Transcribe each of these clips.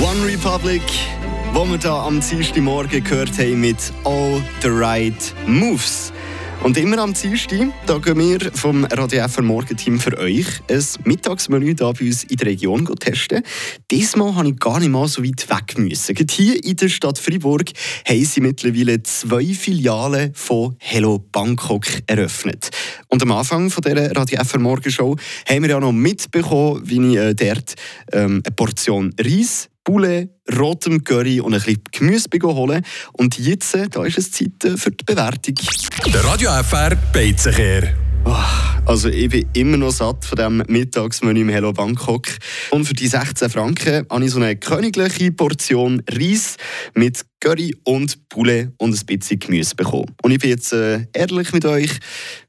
One Republic, wo wir da am Dienstagmorgen gehört haben mit All the Right Moves. Und immer am Dienstag, da gehen wir vom Radio FR Morgenteam für euch ein Mittagsmenü da bei uns in der Region testen. Diesmal habe ich gar nicht mal so weit weg müssen. Gerade hier in der Stadt Freiburg haben sie mittlerweile zwei Filialen von Hello Bangkok eröffnet. Und am Anfang von dieser Radio FR Morgenshow haben wir ja noch mitbekommen, wie ich äh, dort ähm, eine Portion Reis Poulet, rotem Curry und ein bisschen Gemüse holen. Und jetzt äh, da ist es Zeit äh, für die Bewertung. Der Radio FR Beizenkehr. Oh, also ich bin immer noch satt von dem Mittagsmenü im Hello Bangkok. Und für die 16 Franken habe ich so eine königliche Portion Reis mit Curry und Poulet und ein bisschen Gemüse bekommen. Und ich bin jetzt äh, ehrlich mit euch,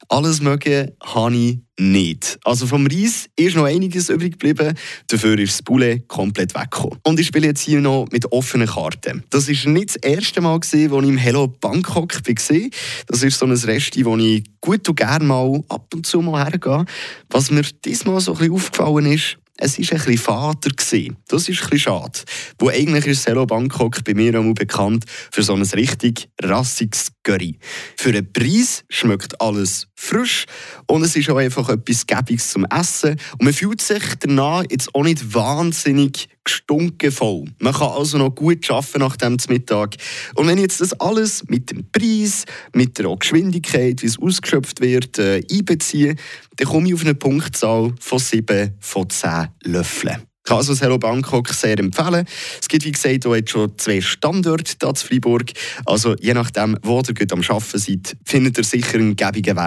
alles mögen habe ich nicht. Also vom Reis ist noch einiges übrig geblieben, dafür ist das Poulet komplett weggekommen. Und ich spiele jetzt hier noch mit offenen Karten. Das ist nicht das erste Mal, als ich im Hello Bangkok war. Das ist so ein Resti, wo ich gut und gerne mal ab und zu mal hergehe. Was mir diesmal so ein bisschen aufgefallen ist, es war ein bisschen Vater. Gewesen. Das ist ein bisschen schade. Wo eigentlich ist Selo Bangkok bei mir auch bekannt für so ein richtig rassiges Curry. Für einen Preis schmeckt alles frisch und es ist auch einfach etwas Gäbiges zum Essen. Und man fühlt sich danach jetzt auch nicht wahnsinnig gestunken. Man kann also noch gut arbeiten nach dem Mittag. Und wenn jetzt das alles mit dem Preis, mit der Geschwindigkeit, wie es ausgeschöpft wird, äh, einbeziehe, dann komme ich auf eine Punktzahl von 7 von 10 Löffeln. Ich kann also das Hello Bangkok sehr empfehlen. Es gibt, wie gesagt, auch jetzt schon zwei Standorte hier in Freiburg. Also je nachdem, wo ihr am Arbeiten seid, findet ihr sicher einen gäbigen Weg